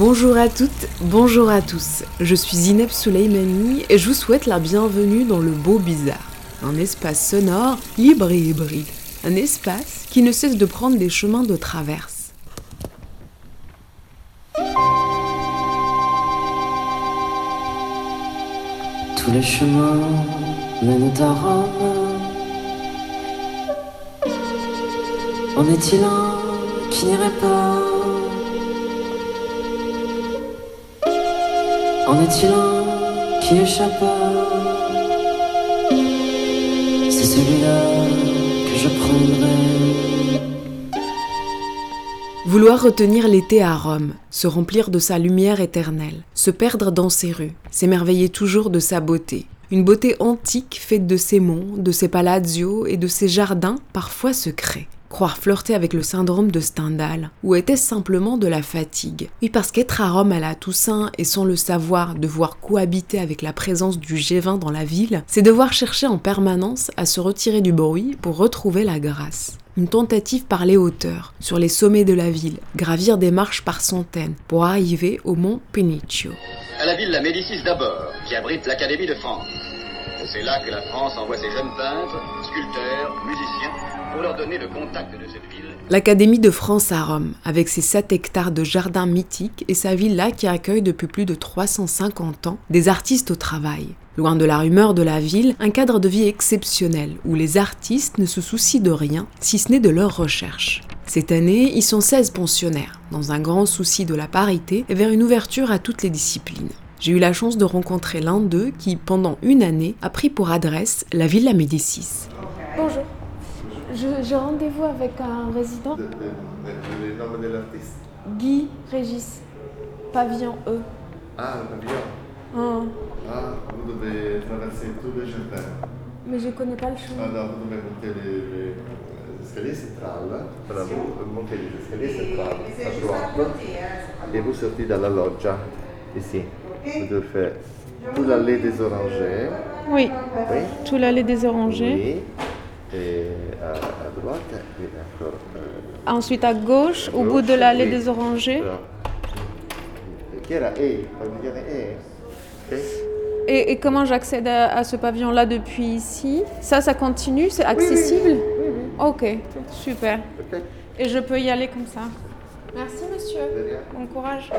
Bonjour à toutes, bonjour à tous. Je suis Zineb Souleimani et je vous souhaite la bienvenue dans le Beau Bizarre, un espace sonore libre et hybride, un espace qui ne cesse de prendre des chemins de traverse. Tous les chemins mènent à Rome. En est-il un qui n'irait pas? En est-il un qui échappa C'est celui-là que je prendrai. Vouloir retenir l'été à Rome, se remplir de sa lumière éternelle, se perdre dans ses rues, s'émerveiller toujours de sa beauté. Une beauté antique faite de ses monts, de ses palazios et de ses jardins parfois secrets. Croire flirter avec le syndrome de Stendhal, ou était-ce simplement de la fatigue? Oui, parce qu'être à Rome à la Toussaint et sans le savoir, devoir cohabiter avec la présence du G20 dans la ville, c'est devoir chercher en permanence à se retirer du bruit pour retrouver la grâce. Une tentative par les hauteurs, sur les sommets de la ville, gravir des marches par centaines pour arriver au mont Peniccio. À la ville la Médicis d'abord, qui abrite l'Académie de France. C'est là que la France envoie ses jeunes peintres, sculpteurs, musiciens, pour leur donner le contact de cette ville. L'Académie de France à Rome, avec ses 7 hectares de jardins mythiques et sa villa qui accueille depuis plus de 350 ans des artistes au travail. Loin de la rumeur de la ville, un cadre de vie exceptionnel où les artistes ne se soucient de rien si ce n'est de leur recherche. Cette année, ils sont 16 pensionnaires, dans un grand souci de la parité et vers une ouverture à toutes les disciplines. J'ai eu la chance de rencontrer l'un d'eux qui, pendant une année, a pris pour adresse la Villa Médicis. Bonjour. Je- J'ai rendez-vous avec un résident, Le, nom de l'artiste Guy Régis, pavillon E. Ah, le pavillon. Hein, Ah, vous devez traverser tout le jardin. mais je connais pas le chemin. Alors, vous devez monter les, les- les escaliers centrales. Voilà, vous montez les escaliers centrales à droite. Et vous sortez dans la loggia, ici. Vous devez faire toute l'allée des orangers. Oui, Oui. tout l'allée des orangers. Oui. Et à, à droite, et encore. euh, Ensuite à gauche, au gauche, bout de l'allée des orangers. Et, et comment j'accède à, à ce pavillon-là depuis ici? Ça, ça continue C'est accessible? Ok, super. Et je peux y aller comme ça Merci monsieur. Bon courage.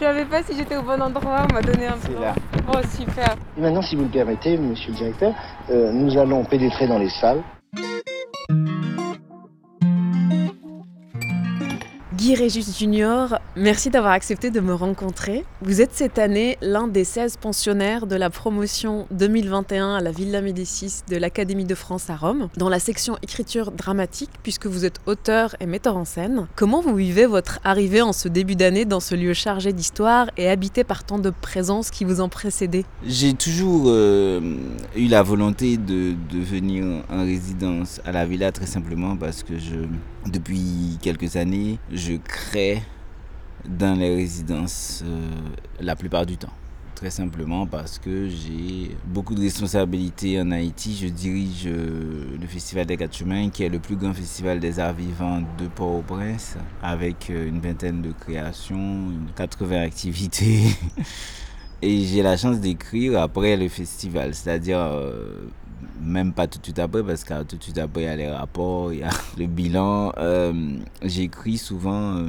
Je savais pas si j'étais au bon endroit, on m'a donné un plan. là. Oh super. Et maintenant, si vous le permettez, monsieur le directeur, euh, nous allons pénétrer dans les salles. Guy Régis Junior, merci d'avoir accepté de me rencontrer. Vous êtes cette année l'un des 16 pensionnaires de la promotion 2021 à la Villa Médicis de l'Académie de France à Rome, dans la section écriture dramatique, puisque vous êtes auteur et metteur en scène. Comment vous vivez votre arrivée en ce début d'année dans ce lieu chargé d'histoire et habité par tant de présences qui vous ont précédé? J'ai toujours euh, eu la volonté de, de venir en résidence à la villa très simplement parce que je, depuis quelques années, je crée dans les résidences euh, la plupart du temps. Très simplement parce que j'ai beaucoup de responsabilités en Haïti. Je dirige euh, le Festival des Quatre Chemins, qui est le plus grand festival des arts vivants de Port-au-Prince, avec euh, une vingtaine de créations, une 80 activités. Et j'ai la chance d'écrire après le festival, c'est-à-dire même pas tout de suite après, parce que tout de suite après, il y a les rapports, il y a le bilan. Euh, J'écris souvent euh,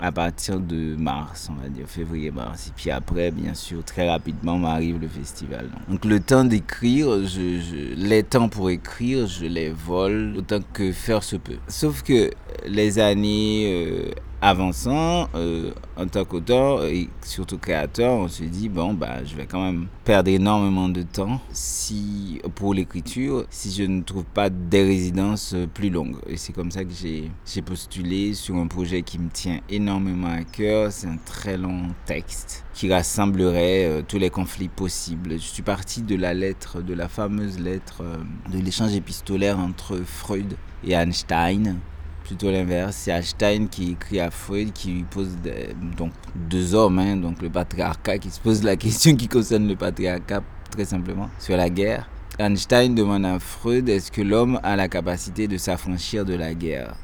à partir de mars, on va dire, février-mars. Et puis après, bien sûr, très rapidement m'arrive le festival. Donc le temps d'écrire, je, les temps pour écrire, je les vole autant que faire se peut. Sauf que les années... euh, avançant, euh, en tant qu'auteur et surtout créateur, on se dit bon bah je vais quand même perdre énormément de temps si pour l'écriture si je ne trouve pas des résidences plus longues. Et c'est comme ça que j'ai postulé sur un projet qui me tient énormément à cœur. C'est un très long texte qui rassemblerait euh, tous les conflits possibles. Je suis parti de la lettre, de la fameuse lettre euh, de l'échange épistolaire entre Freud et Einstein plutôt l'inverse. C'est Einstein qui écrit à Freud, qui lui pose donc deux hommes, hein, donc le patriarcat, qui se pose la question qui concerne le patriarcat très simplement sur la guerre. Einstein demande à Freud est-ce que l'homme a la capacité de s'affranchir de la guerre,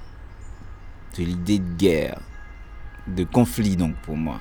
de l'idée de guerre, de conflit donc pour moi.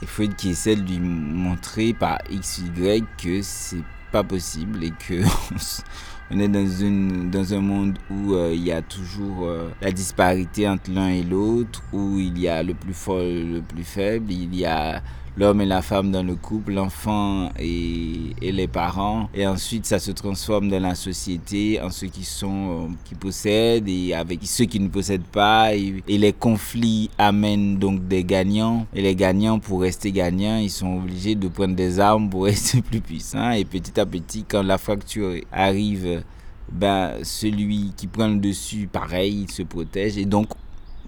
Et Freud qui essaie de lui montrer par X, Y que c'est pas possible et que on est dans, une, dans un monde où euh, il y a toujours euh, la disparité entre l'un et l'autre, où il y a le plus fort le plus faible, il y a l'homme et la femme dans le couple, l'enfant et, les parents. Et ensuite, ça se transforme dans la société en ceux qui sont, euh, qui possèdent et avec ceux qui ne possèdent pas. Et, et, les conflits amènent donc des gagnants. Et les gagnants, pour rester gagnants, ils sont obligés de prendre des armes pour rester plus puissants. Et petit à petit, quand la fracture arrive, ben, celui qui prend le dessus, pareil, il se protège. Et donc,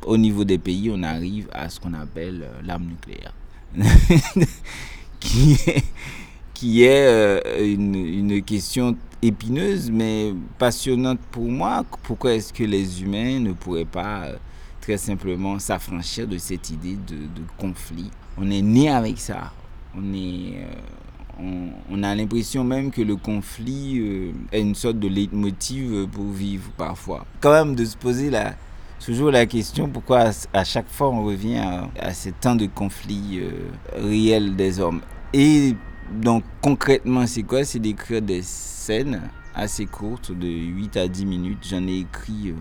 au niveau des pays, on arrive à ce qu'on appelle l'arme nucléaire. qui est, qui est euh, une, question épineuse mais passionnante pour moi. Pourquoi est-ce que les humains ne pourraient pas euh, très simplement s'affranchir de cette idée de, conflit? On est né avec ça. On est... Euh, on, a l'impression même que le conflit est une sorte de leitmotiv pour vivre parfois. Quand même de se poser la, toujours la question pourquoi à chaque fois on revient à, ces temps de conflit euh, réels des hommes? Et donc concrètement c'est quoi? C'est d'écrire des scènes assez courtes de 8 à 10 minutes. J'en ai écrit euh,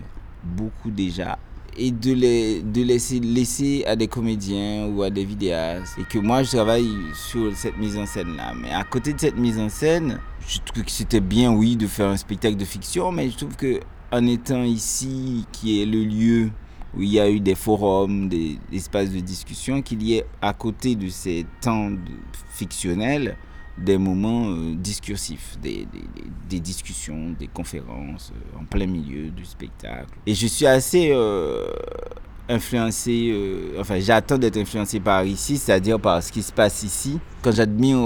beaucoup déjà. Et de les de laisser, laisser à des comédiens ou à des vidéastes. Et que moi je travaille sur cette mise en scène là. Mais à côté de cette mise en scène, je trouve que c'était bien oui de faire un spectacle de fiction. Mais je trouve que en étant ici, qui est le lieu où il y a eu des forums, des espaces de discussion, qu'il y ait à côté de ces temps fictionnels des moments euh, discursifs, des, discussions, des conférences euh, en plein milieu du spectacle. Et je suis assez euh, influencé, enfin j'attends d'être influencé par ici, c'est-à-dire par ce qui se passe ici. Quand j'admire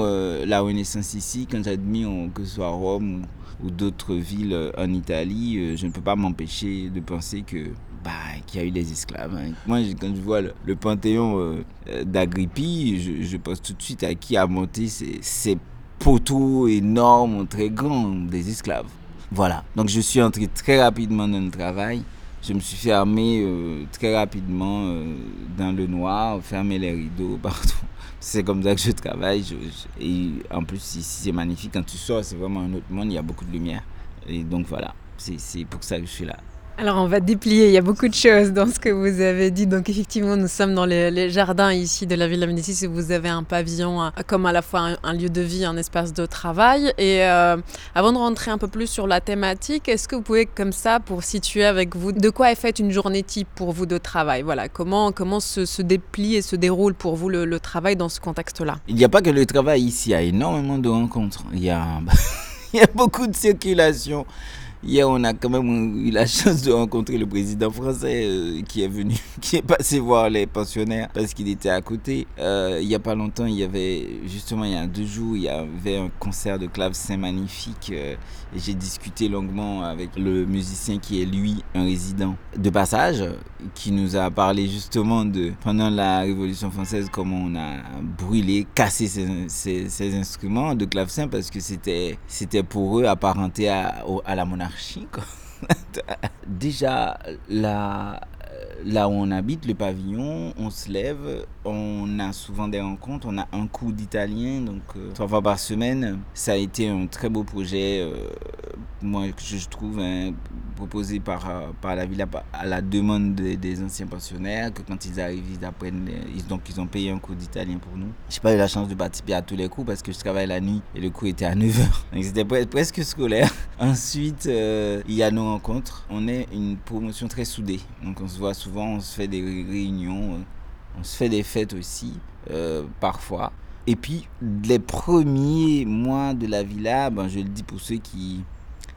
la Renaissance ici, quand j'admire que ce soit Rome d'autres villes en Italie, euh, je ne peux pas m'empêcher de penser que bah, qu'il y a eu des esclaves. Hein. Moi, quand je vois le, panthéon euh, d'Agrippi, je, pense tout de suite à qui a monté ces poteaux énormes, très grands, des esclaves. Voilà. Donc, je suis entré très rapidement dans le travail. Je me suis fermé euh, très rapidement euh, dans le noir, fermé les rideaux partout. C'est comme ça que je travaille. Et en plus, ici, c'est magnifique. Quand tu sors, c'est vraiment un autre monde. Il y a beaucoup de lumière. Et donc, voilà. C'est pour ça que je suis là. Alors on va déplier, il y a beaucoup de choses dans ce que vous avez dit. Donc effectivement, nous sommes dans les, jardins ici de la ville de Médicis où vous avez un pavillon comme à la fois un, lieu de vie, un espace de travail. Et euh, avant de rentrer un peu plus sur la thématique, est-ce que vous pouvez comme ça, pour situer avec vous, de quoi est faite une journée type pour vous de travail? Voilà, comment, comment se, déplie et se déroule pour vous le, travail dans ce contexte-là? Il n'y a pas que le travail ici, il y a énormément de rencontres. Il y a beaucoup de circulation. Hier, on a quand même eu la chance de rencontrer le président français euh, qui est venu, qui est passé voir les pensionnaires parce qu'il était à côté. Euh, il n'y a pas longtemps, il y avait, justement, il y a deux jours, il y avait un concert de clavecin magnifique euh, j'ai discuté longuement avec le musicien qui est, lui, un résident de passage qui nous a parlé justement de, pendant la Révolution française, comment on a brûlé, cassé ces, instruments de clavecin parce que c'était pour eux apparenté à, la monarchie. Déjà, là, là où on habite, le pavillon, on se lève, on a souvent des rencontres, on a un coup d'italien, donc euh, trois fois par semaine. Ça a été un très beau projet, euh, moi, que je trouve, hein, proposé par, euh, par la villa à la demande des, anciens pensionnaires, que quand ils arrivent, ils apprennent, euh, ils, donc ils ont payé un cours d'italien pour nous. J'ai pas eu la chance de participer à tous les cours parce que je travaille la nuit et le cours était à 9h. Donc c'était pre- presque scolaire. Ensuite, euh, il y a nos rencontres. On est une promotion très soudée. Donc on se voit souvent, on se fait des ré- réunions, on se fait des fêtes aussi, parfois. Et puis, les premiers mois de la villa, ben, je le dis pour ceux qui,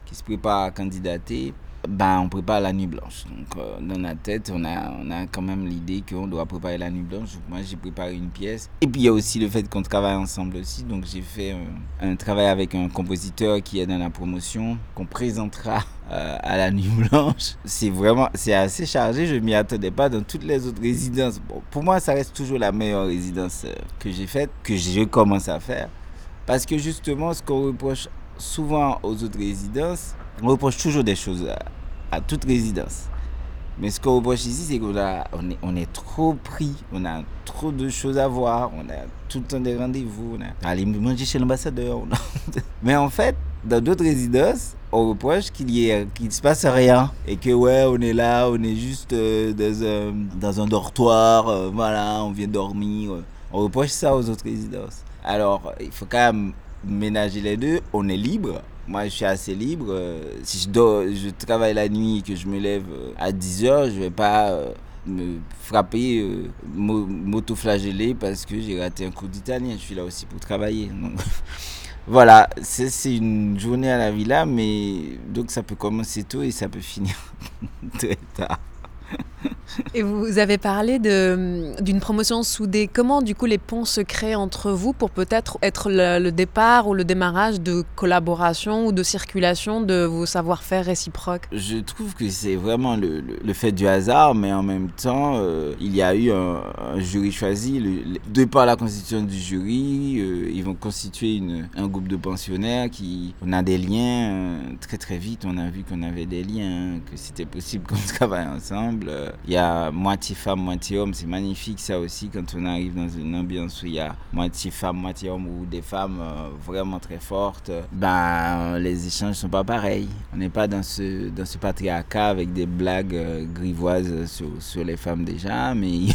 qui se préparent à candidater, ben, on prépare la nuit blanche. Donc, euh, dans la tête, on a, on a quand même l'idée qu'on doit préparer la nuit blanche. Moi, j'ai préparé une pièce. Et puis, il y a aussi le fait qu'on travaille ensemble aussi. Donc, j'ai fait un, travail avec un compositeur qui est dans la promotion, qu'on présentera euh, à la nuit blanche. C'est vraiment, c'est assez chargé. Je m'y attendais pas dans toutes les autres résidences. Pour moi, ça reste toujours la meilleure résidence euh, que j'ai faite, que je commence à faire. Parce que justement, ce qu'on reproche souvent aux autres résidences, on reproche toujours des choses à, toute résidence. Mais ce qu'on reproche ici, c'est qu'on on est, on est trop pris, on a trop de choses à voir, on a tout le temps des rendez-vous, on a aller manger chez l'ambassadeur. Mais en fait, dans d'autres résidences, on reproche qu'il y ait, qu'il se passe rien. Et que ouais, on est là, on est juste euh, dans, un, dans un dortoir, euh, voilà, on vient dormir. euh. On reproche ça aux autres résidences. Alors, il faut quand même ménager les deux. On est libre. Moi, je suis assez libre. Euh, Si je, dors, je travaille la nuit et que je me lève euh, à 10 heures, je vais pas euh, me frapper, euh, m'au- m'auto-flageller parce que j'ai raté un cours d'italien. Je suis là aussi pour travailler. Donc, voilà, c'est une journée à la villa, mais donc ça peut commencer tôt et ça peut finir très tard. Et vous avez parlé d'une promotion soudée. Comment, du coup, les ponts se créent entre vous pour peut-être être le, départ ou le démarrage de collaboration ou de circulation de vos savoir-faire réciproques? Je trouve que c'est vraiment le, le- fait du hasard, mais en même temps, euh, il y a eu un, jury choisi. De par la constitution du jury, euh, ils vont constituer une, un groupe de pensionnaires qui. On a des liens. euh, très très vite, on a vu qu'on avait des liens, que c'était possible qu'on travaille ensemble. Il y a moitié femme, moitié homme. C'est magnifique ça aussi quand on arrive dans une ambiance où il y a moitié femme, moitié homme ou des femmes euh, vraiment très fortes. Ben, les échanges sont pas pareils. On n'est pas dans ce, dans ce patriarcat avec des blagues euh, grivoises sur, sur les femmes déjà, mais il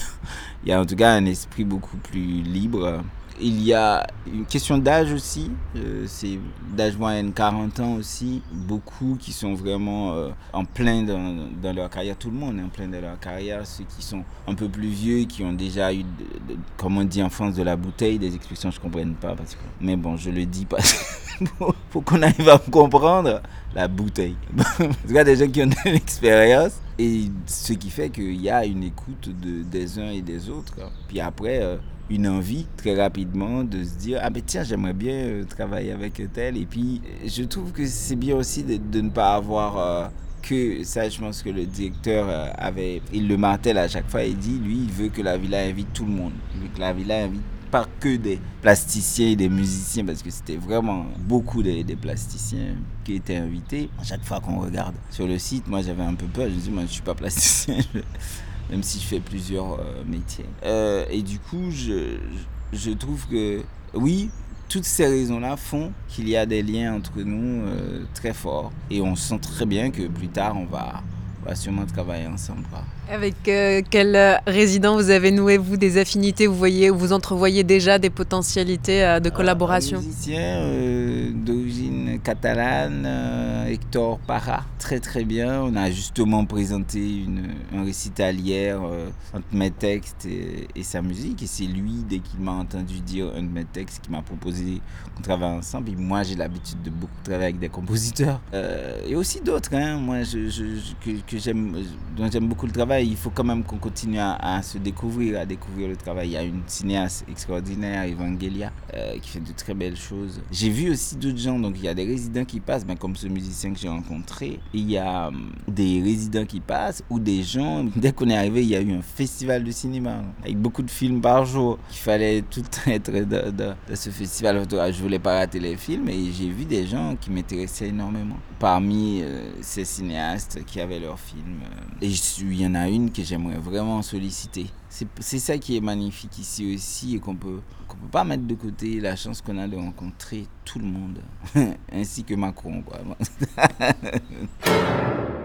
y a en tout cas un esprit beaucoup plus libre. Il y a une question d'âge aussi, euh, c'est d'âge moyenne 40 ans aussi, beaucoup qui sont vraiment euh, en plein dans, dans leur carrière, tout le monde est en plein dans leur carrière, ceux qui sont un peu plus vieux, qui ont déjà eu, de- de- comme on dit en France, de la bouteille, des expressions que je ne comprenne pas, parce que, mais bon, je le dis parce que faut- faut qu'on arrive à me comprendre, la bouteille. en tout cas, des gens qui ont de l'expérience, et ce qui fait qu'il y a une écoute de, des uns et des autres, quoi. puis après... euh, une envie très rapidement de se dire ah mais tiens j'aimerais bien euh, travailler avec tel et puis je trouve que c'est bien aussi de, de ne pas avoir euh, que ça je pense que le directeur avait il le martèle à chaque fois il dit lui il veut que la villa invite tout le monde il veut que la villa invite pas que des plasticiens et des musiciens parce que c'était vraiment beaucoup des, plasticiens qui étaient invités à chaque fois qu'on regarde sur le site moi j'avais un peu peur je me dis moi je suis pas plasticien même si je fais plusieurs euh, métiers. Euh, et du coup, je, je trouve que oui, toutes ces raisons-là font qu'il y a des liens entre nous euh, très forts. Et on sent très bien que plus tard, on va, va sûrement travailler ensemble. quoi. Avec euh, quel euh, résident vous avez noué, vous, des affinités Vous voyez, vous entrevoyez déjà des potentialités euh, de collaboration? Un musicien euh, d'origine catalane, euh, Hector Parra, très très bien. On a justement présenté une, un récital hier euh, entre mes textes et, sa musique. Et c'est lui, dès qu'il m'a entendu dire un de mes textes, qui m'a proposé qu'on travaille ensemble. Et moi, j'ai l'habitude de beaucoup travailler avec des compositeurs. Euh, et aussi d'autres, hein. moi, que, j'aime, dont j'aime beaucoup le travail. Il faut quand même qu'on continue à, à se découvrir, à découvrir le travail. Il y a une cinéaste extraordinaire, Evangelia, euh, qui fait de très belles choses. J'ai vu aussi d'autres gens, donc il y a des résidents qui passent, ben, comme ce musicien que j'ai rencontré. Il y a hum, des résidents qui passent ou des gens. Dès qu'on est arrivé, il y a eu un festival de cinéma avec beaucoup de films par jour. Il fallait tout être dans, dans- dans ce festival. Je voulais pas rater les films et j'ai vu des gens qui m'intéressaient énormément. Parmi euh, ces cinéastes qui avaient leurs films. euh, il y en a une que j'aimerais vraiment solliciter. C'est ça qui est magnifique ici aussi et qu'on peut peut pas mettre de côté la chance qu'on a de rencontrer tout le monde ainsi que Macron quoi.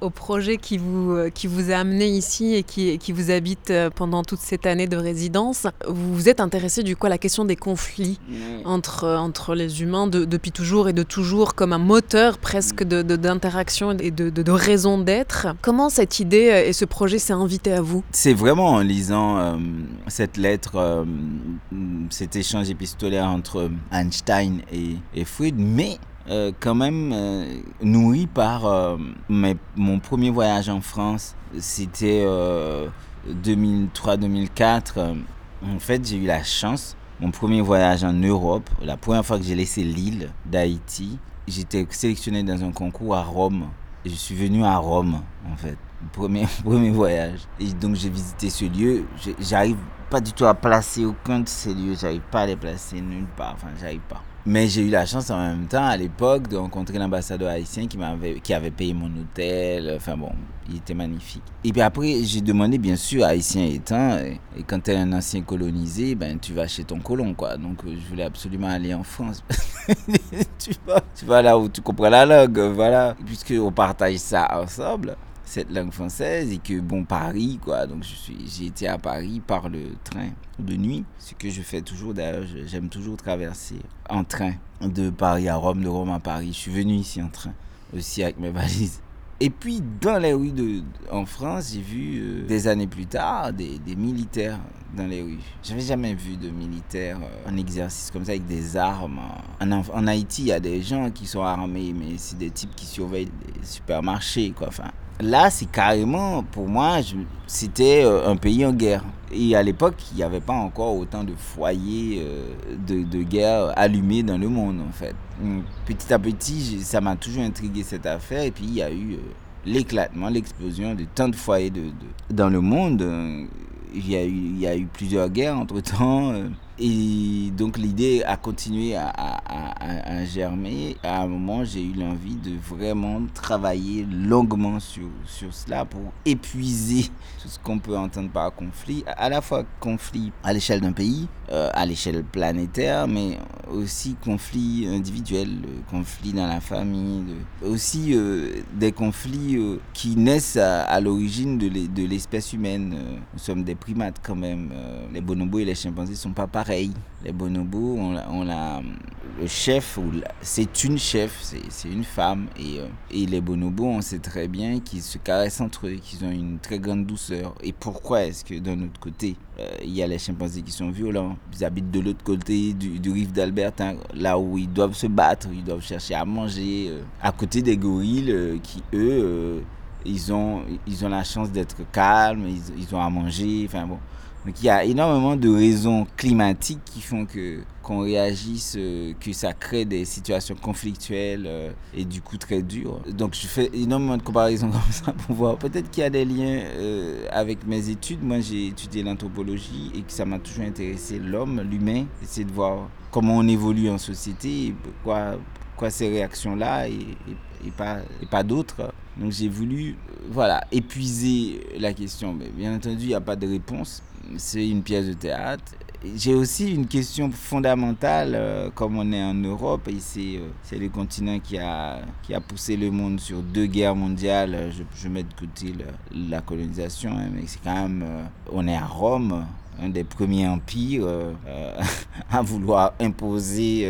au projet qui vous, euh, qui vous a amené ici et qui, qui vous habite euh, pendant toute cette année de résidence. Vous vous êtes intéressé du coup à la question des conflits entre, euh, entre les humains depuis toujours et de toujours comme un moteur presque d'interaction de, et de, de, raison d'être. Comment cette idée et ce projet s'est invité à vous? C'est vraiment en lisant cette lettre, cet échange épistolaire entre Einstein et, et Freud, mais euh, quand même euh, nourri par euh, mon premier voyage en France. C'était 2003-2004. En fait, j'ai eu la chance, mon premier voyage en Europe, la première fois que j'ai laissé l'île d'Haïti, j'étais sélectionné dans un concours à Rome. je suis venu à Rome, en fait. Premier, premier voyage. Et donc j'ai visité ce lieu. J'arrive pas du tout à placer aucun de ces lieux. J'arrive pas à les placer nulle part. Enfin, j'arrive pas. Mais j'ai eu la chance en même temps, à l'époque, de rencontrer l'ambassadeur haïtien qui, m'avait, qui avait payé mon hôtel. Enfin bon, il était magnifique. Et puis après, j'ai demandé, bien sûr, haïtien étant, et, quand tu es un ancien colonisé, ben, tu vas chez ton colon, quoi. Donc, euh, je voulais absolument aller en France. tu, vas, tu vas là où tu comprends la langue, voilà. Puisqu'on partage ça ensemble cette langue française et que bon Paris quoi. Donc je suis j'ai été à Paris par le train de nuit ce que je fais toujours. D'ailleurs j'aime toujours traverser en train de Paris à Rome de Rome à Paris. Je suis venu ici en train aussi avec mes valises. Et puis dans les rues de, en France j'ai vu euh, des années plus tard des, des militaires dans les rues. J'avais jamais vu de militaires euh, en exercice comme ça avec des armes. En, en Haïti il y a des gens qui sont armés mais c'est des types qui surveillent les supermarchés quoi. Enfin Là, c'est carrément, pour moi, c'était euh, un pays en guerre. Et à l'époque, il n'y avait pas encore autant de foyers euh, de, guerre allumés dans le monde, en fait. Petit à petit, ça m'a toujours intrigué cette affaire. Et puis, il y a eu euh, l'éclatement, l'explosion de tant de foyers dans le monde. Il y, a eu, il y a eu plusieurs guerres entre-temps. Et donc l'idée a continué à, à, à, germer. À un moment, j'ai eu l'envie de vraiment travailler longuement sur, sur cela pour épuiser tout ce qu'on peut entendre par conflit. À la fois conflit à l'échelle d'un pays, euh, à l'échelle planétaire, mais aussi conflit individuel, conflit dans la famille, aussi euh, des conflits euh, qui naissent à, l'origine de l'espèce humaine. Nous sommes des primates quand même. les bonobos et les chimpanzés ne sont pas pareils les bonobos, on, a, le chef, c'est une chef, c'est une femme. Et, euh, et, les bonobos, on sait très bien qu'ils se caressent entre eux, qu'ils ont une très grande douceur. Et pourquoi est-ce que d'un autre côté, euh, il y a les chimpanzés qui sont violents? Ils habitent de l'autre côté du, du rive d'Alberta, là où ils doivent se battre, ils doivent chercher à manger, euh, à côté des gorilles qui, eux, ils, ont, ils ont la chance d'être calmes, ils, ils ont à manger. Enfin bon. Donc il y a énormément de raisons climatiques qui font que qu'on réagisse, euh, que ça crée des situations conflictuelles euh, et du coup très dures. Donc je fais énormément de comparaisons comme ça pour voir. Peut-être qu'il y a des liens euh, avec mes études. Moi j'ai étudié l'anthropologie et que ça m'a toujours intéressé l'homme, l'humain, essayer de voir comment on évolue en société, et quoi, quoi ces réactions-là et, pas, et pas d'autres. Donc j'ai voulu voilà, épuiser la question. Mais bien entendu, il n'y a pas de réponse c'est une pièce de théâtre. J'ai aussi une question fondamentale, euh, comme on est en Europe, et c'est euh, le continent qui a, qui a poussé le monde sur deux guerres mondiales. Je, je mets de côté la, colonisation, hein, mais c'est quand même, euh, on est à Rome, un des premiers empires à vouloir imposer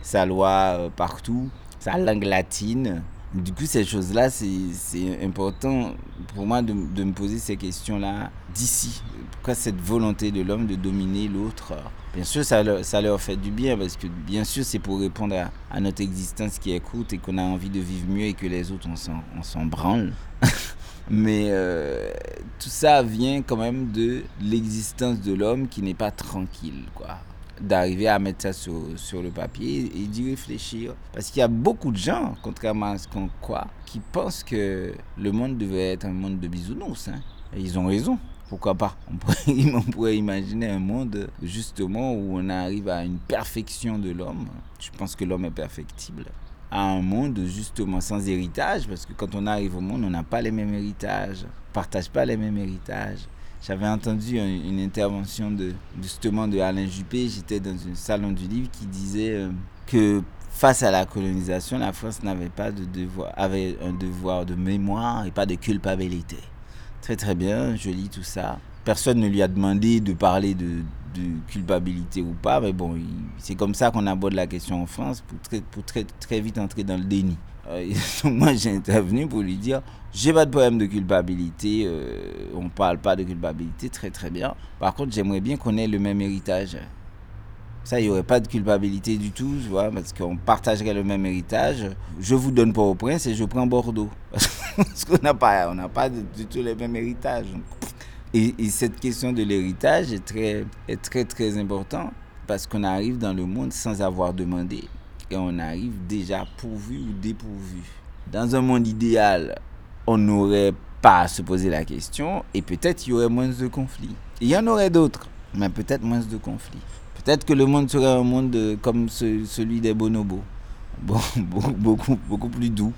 sa loi partout, sa langue latine. Du coup, ces choses-là, c'est important pour moi de, de me poser ces questions-là d'ici. Pourquoi cette volonté de l'homme de dominer l'autre? Bien sûr, ça leur, ça leur fait du bien parce que bien sûr, c'est pour répondre à, notre existence qui écoute et qu'on a envie de vivre mieux et que les autres, on s'en branle. Mais euh, tout ça vient quand même de l'existence de l'homme qui n'est pas tranquille, quoi d'arriver à mettre ça sur, sur le papier et d'y réfléchir. Parce qu'il y a beaucoup de gens, contrairement à ce qu'on croit, qui pensent que le monde devait être un monde de bisounours. Hein. Et ils ont raison. Pourquoi pas? On pourrait, on pourrait, imaginer un monde justement où on arrive à une perfection de l'homme. Je pense que l'homme est perfectible. À un monde justement sans héritage, parce que quand on arrive au monde, on n'a pas les mêmes héritages, on partage pas les mêmes héritages. J'avais entendu une intervention de justement de Alain Juppé. J'étais dans un salon du livre qui disait euh, que face à la colonisation, la France n'avait pas de devoir, avait un devoir de mémoire et pas de culpabilité. Très très bien, je lis tout ça. Personne ne lui a demandé de parler de, culpabilité ou pas, mais bon, c'est comme ça qu'on aborde la question en France pour pour très, très vite entrer dans le déni. Euh, moi j'ai intervenu pour lui dire j'ai pas de problème de culpabilité, euh, on parle pas de culpabilité, très très bien. Par contre j'aimerais bien qu'on ait le même héritage. Ça, il n'y aurait pas de culpabilité du tout, tu vois, parce qu'on partagerait le même héritage. Je vous donne pas au prince et je prends Bordeaux. parce qu'on n'a pas, on pas du tout le même héritage. Et, et cette question de l'héritage est très, est très, très important parce qu'on arrive dans le monde sans avoir demandé. Et on arrive déjà pourvu ou dépourvu. Dans un monde idéal, on n'aurait pas à se poser la question et peut-être il y aurait moins de conflits. Il y en aurait d'autres, mais peut-être moins de conflits. Peut-être que le monde serait un monde comme ce, celui des bonobos. Bon, beaucoup, beaucoup plus doux,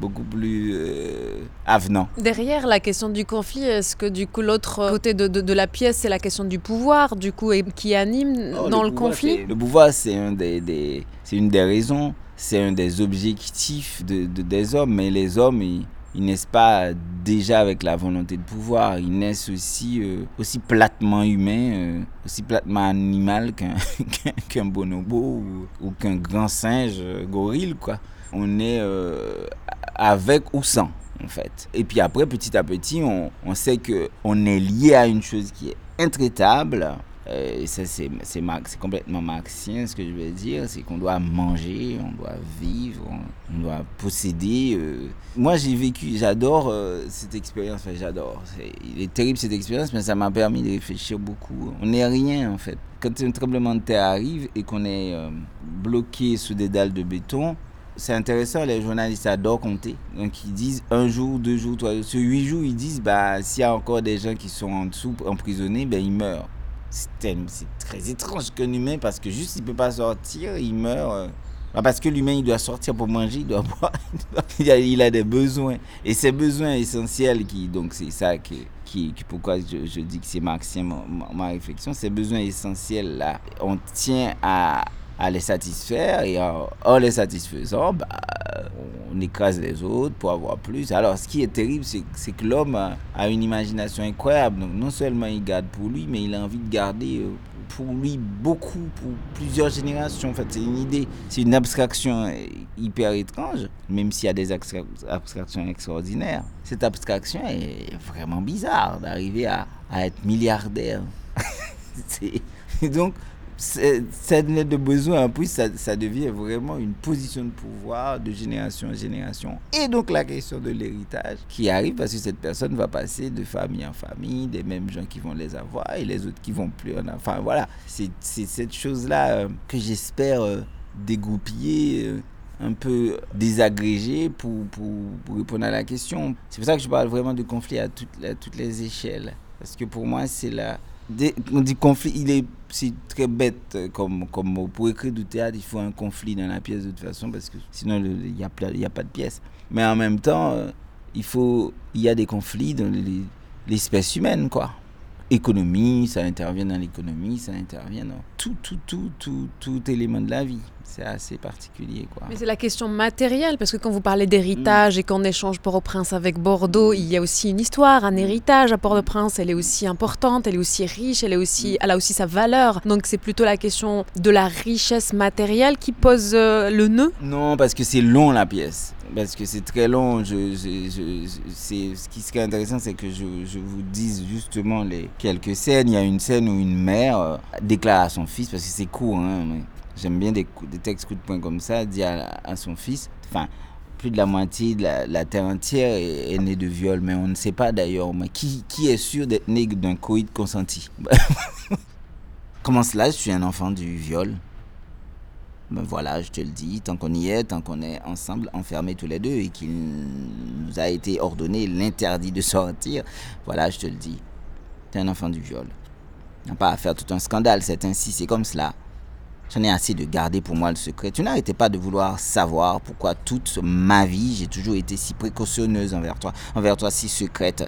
beaucoup plus euh, avenant. Derrière la question du conflit, est-ce que du coup l'autre côté de, de, de la pièce, c'est la question du pouvoir, du coup, et qui anime Oh, dans le le, pouvoir, conflit? Le pouvoir, c'est un des, des- c'est une des raisons, c'est un des objectifs de, de- des hommes. Mais les hommes, ils, ils naissent pas déjà avec la volonté de pouvoir. Ils naissent aussi, euh, aussi platement humains, euh, aussi platement animal qu'un bonobo ou, ou qu'un grand singe gorille, quoi. On est euh, avec ou sans, en fait. Et puis après, petit à petit, on, on sait que on est lié à une chose qui est intraitable. Euh, et ça, c'est c'est c'est complètement marxien, ce que je veux dire. C'est qu'on doit manger, on doit vivre, on, doit posséder. euh. Moi, j'ai vécu, j'adore euh, cette expérience. J'adore. C'est- Il est terrible cette expérience, mais ça m'a permis de réfléchir beaucoup. On n'est rien, en fait. Quand un tremblement de terre arrive et qu'on est euh, bloqué sous des dalles de béton, c'est intéressant, les journalistes adorent compter. Donc ils disent un jour, deux jours, trois jours. Sur huit jours, ils disent bah, s'il y a encore des gens qui sont en dessous emprisonnés, ben, ils meurent. C'est très étrange qu'un humain, parce que juste il peut pas sortir, il meurt. euh. Bah, parce que l'humain, il doit sortir pour manger, il doit boire, il, a, des besoins. Et ces besoins essentiels, qui, donc c'est ça qui, qui, pourquoi je, dis que c'est marxien ma, ma- réflexion, ces besoins essentiels là, on tient à, à les satisfaire et en, les satisfaisant, bah, on écrase les autres pour avoir plus. Alors, ce qui est terrible, c'est que l'homme a, une imagination incroyable. Donc, non seulement il garde pour lui, mais il a envie de garder euh, pour lui beaucoup, pour plusieurs générations. En fait, c'est une idée, c'est une abstraction euh, hyper étrange, même s'il y a des abstra- abstractions extraordinaires. Cette abstraction est vraiment bizarre d'arriver à, à être milliardaire. Donc, cette lettre de besoin, plus, ça, ça devient vraiment une position de pouvoir de génération en génération. Et donc, la question de l'héritage qui arrive parce que cette personne va passer de famille en famille, des mêmes gens qui vont les avoir et les autres qui vont plus en avoir. Enfin, voilà, c'est cette chose-là euh, que j'espère euh, dégoupiller. euh, un peu désagrégé pour, pour, pour répondre à la question. C'est pour ça que je parle vraiment de conflit à toutes, à toutes les échelles. Parce que pour moi, c'est la, Qu'on dit conflit, il est c'est très bête euh, comme, comme mot. Pour écrire du théâtre, il faut un conflit dans la pièce de toute façon, parce que sinon, il n'y a, y a pas de pièce. Mais en même temps, euh, il, faut, il y a des conflits dans les- l'espèce humaine, quoi. Économie, ça intervient dans l'économie, ça intervient dans tout, tout, tout, tout, tout élément de la vie. C'est assez particulier, quoi. Mais c'est la question matérielle, parce que quand vous parlez d'héritage et qu'on échange Port-au-Prince avec Bordeaux, il y a aussi une histoire, un héritage à Port-au-Prince. Elle est aussi importante, elle est aussi riche, elle, est aussi, elle a aussi sa valeur. Donc c'est plutôt la question de la richesse matérielle qui pose euh, le nœud. Non, parce que c'est long la pièce. Parce que c'est très long. Je, ce qui serait intéressant, c'est que je, vous dise justement les quelques scènes. Il y a une scène où une mère euh, déclare à son fils, parce que c'est court, hein, mais j'aime bien des, textes coup de poing comme ça, dit à, son fils, enfin, plus de la moitié de la, terre entière est, née de viol, mais on ne sait pas d'ailleurs mais qui, est sûr d'être né d'un coït consenti? Comment cela, je suis un enfant du viol? Ben voilà, je te le dis, tant qu'on y est, tant qu'on est ensemble, enfermés tous les deux, et qu'il nous a été ordonné l'interdit de sortir, voilà, je te le dis, t'es un enfant du viol. Il n'y a pas à faire tout un scandale, c'est ainsi, c'est comme cela. J'en ai assez de garder pour moi le secret. Tu n'arrêtais pas de vouloir savoir pourquoi toute ma vie, j'ai toujours été si précautionneuse envers toi, envers toi si secrète.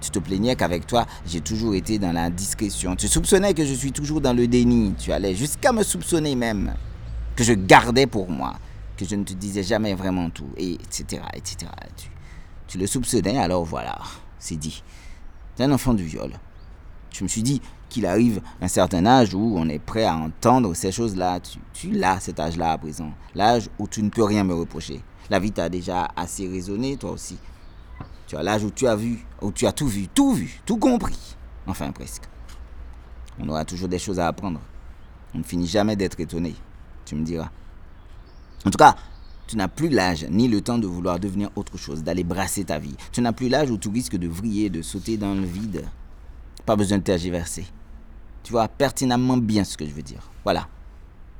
Tu te plaignais qu'avec toi, j'ai toujours été dans la discrétion. Tu soupçonnais que je suis toujours dans le déni. Tu allais jusqu'à me soupçonner même que je gardais pour moi. que je ne te disais jamais vraiment tout, et etc. etc. Tu, tu le soupçonnais, alors voilà, c'est dit. C'est un enfant du viol. Je me suis dit qu'il arrive un certain âge où on est prêt à entendre ces choses-là. Tu, tu l'as, cet âge-là à présent. L'âge où tu ne peux rien me reprocher. La vie t'a déjà assez raisonné, toi aussi. Tu as l'âge où tu as vu, où tu as tout vu, tout vu, tout compris. Enfin, presque. On aura toujours des choses à apprendre. On ne finit jamais d'être étonné, tu me diras. En tout cas, tu n'as plus l'âge ni le temps de vouloir devenir autre chose, d'aller brasser ta vie. Tu n'as plus l'âge où tu risques de vriller, de sauter dans le vide. Pas besoin de tergiverser. Tu vois pertinemment bien ce que je veux dire. Voilà.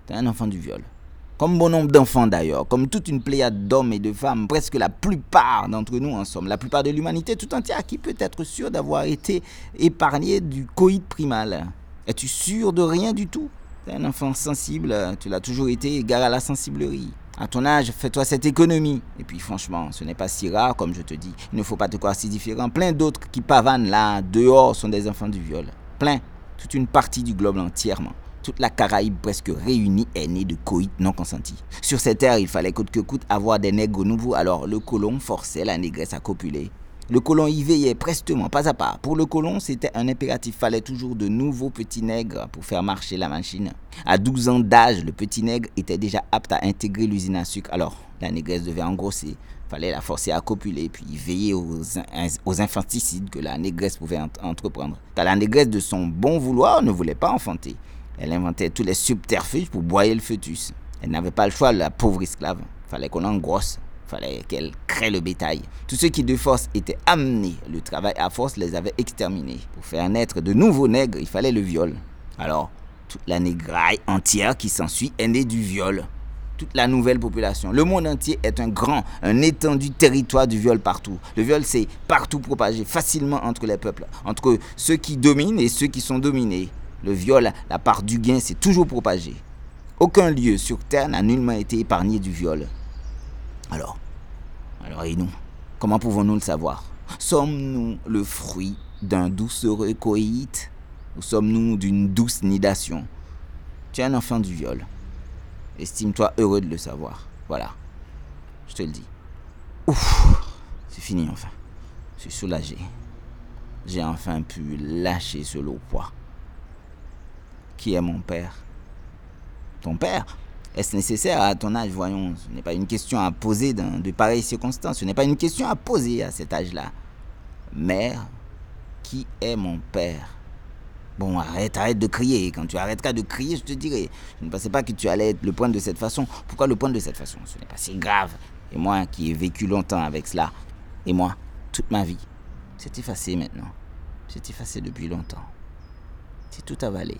Tu es un enfant du viol. Comme bon nombre d'enfants d'ailleurs, comme toute une pléiade d'hommes et de femmes, presque la plupart d'entre nous en somme, la plupart de l'humanité tout entière, qui peut être sûr d'avoir été épargné du coït primal. Es-tu sûr de rien du tout? T'es un enfant sensible, tu l'as toujours été, égard à la sensiblerie. À ton âge, fais-toi cette économie. Et puis franchement, ce n'est pas si rare comme je te dis. Il ne faut pas te croire si différent. Plein d'autres qui pavanent là, dehors, sont des enfants du viol. Plein. Toute une partie du globe entièrement. Toute la Caraïbe presque réunie est née de coït non consenti. Sur cette terre, il fallait coûte que coûte avoir des nègres nouveaux, alors le colon forçait la négresse à copuler. Le colon y veillait prestement, pas à pas. Pour le colon, c'était un impératif. Fallait toujours de nouveaux petits nègres pour faire marcher la machine. À 12 ans d'âge, le petit nègre était déjà apte à intégrer l'usine à sucre. Alors, la négresse devait engrosser. Fallait la forcer à copuler, puis veiller aux, aux infanticides que la négresse pouvait entreprendre. Car la négresse, de son bon vouloir, ne voulait pas enfanter. Elle inventait tous les subterfuges pour boyer le fœtus. Elle n'avait pas le choix, la pauvre esclave. Fallait qu'on engrosse fallait qu'elle crée le bétail. Tous ceux qui de force étaient amenés, le travail à force les avait exterminés. Pour faire naître de nouveaux nègres, il fallait le viol. Alors, toute la négraille entière qui s'ensuit est née du viol. Toute la nouvelle population. Le monde entier est un grand, un étendu territoire du viol partout. Le viol s'est partout propagé, facilement entre les peuples, entre ceux qui dominent et ceux qui sont dominés. Le viol, la part du gain, s'est toujours propagé. Aucun lieu sur Terre n'a nullement été épargné du viol. Alors, alors et nous Comment pouvons-nous le savoir? Sommes-nous le fruit d'un doucereux coït ou sommes-nous d'une douce nidation? Tu es un enfant du viol. Estime-toi heureux de le savoir. Voilà. Je te le dis. Ouf, c'est fini enfin. Je suis soulagé. J'ai enfin pu lâcher ce lourd poids. Qui est mon père? Ton père? Est-ce nécessaire à ton âge Voyons, ce n'est pas une question à poser dans de pareilles circonstances. Ce n'est pas une question à poser à cet âge-là. Mère, qui est mon père? Bon, arrête, arrête de crier. Quand tu arrêteras de crier, je te dirai. Je ne pensais pas que tu allais le point de cette façon. Pourquoi le point de cette façon? Ce n'est pas si grave. Et moi qui ai vécu longtemps avec cela, et moi, toute ma vie, c'est effacé maintenant. C'est effacé depuis longtemps. C'est tout avalé.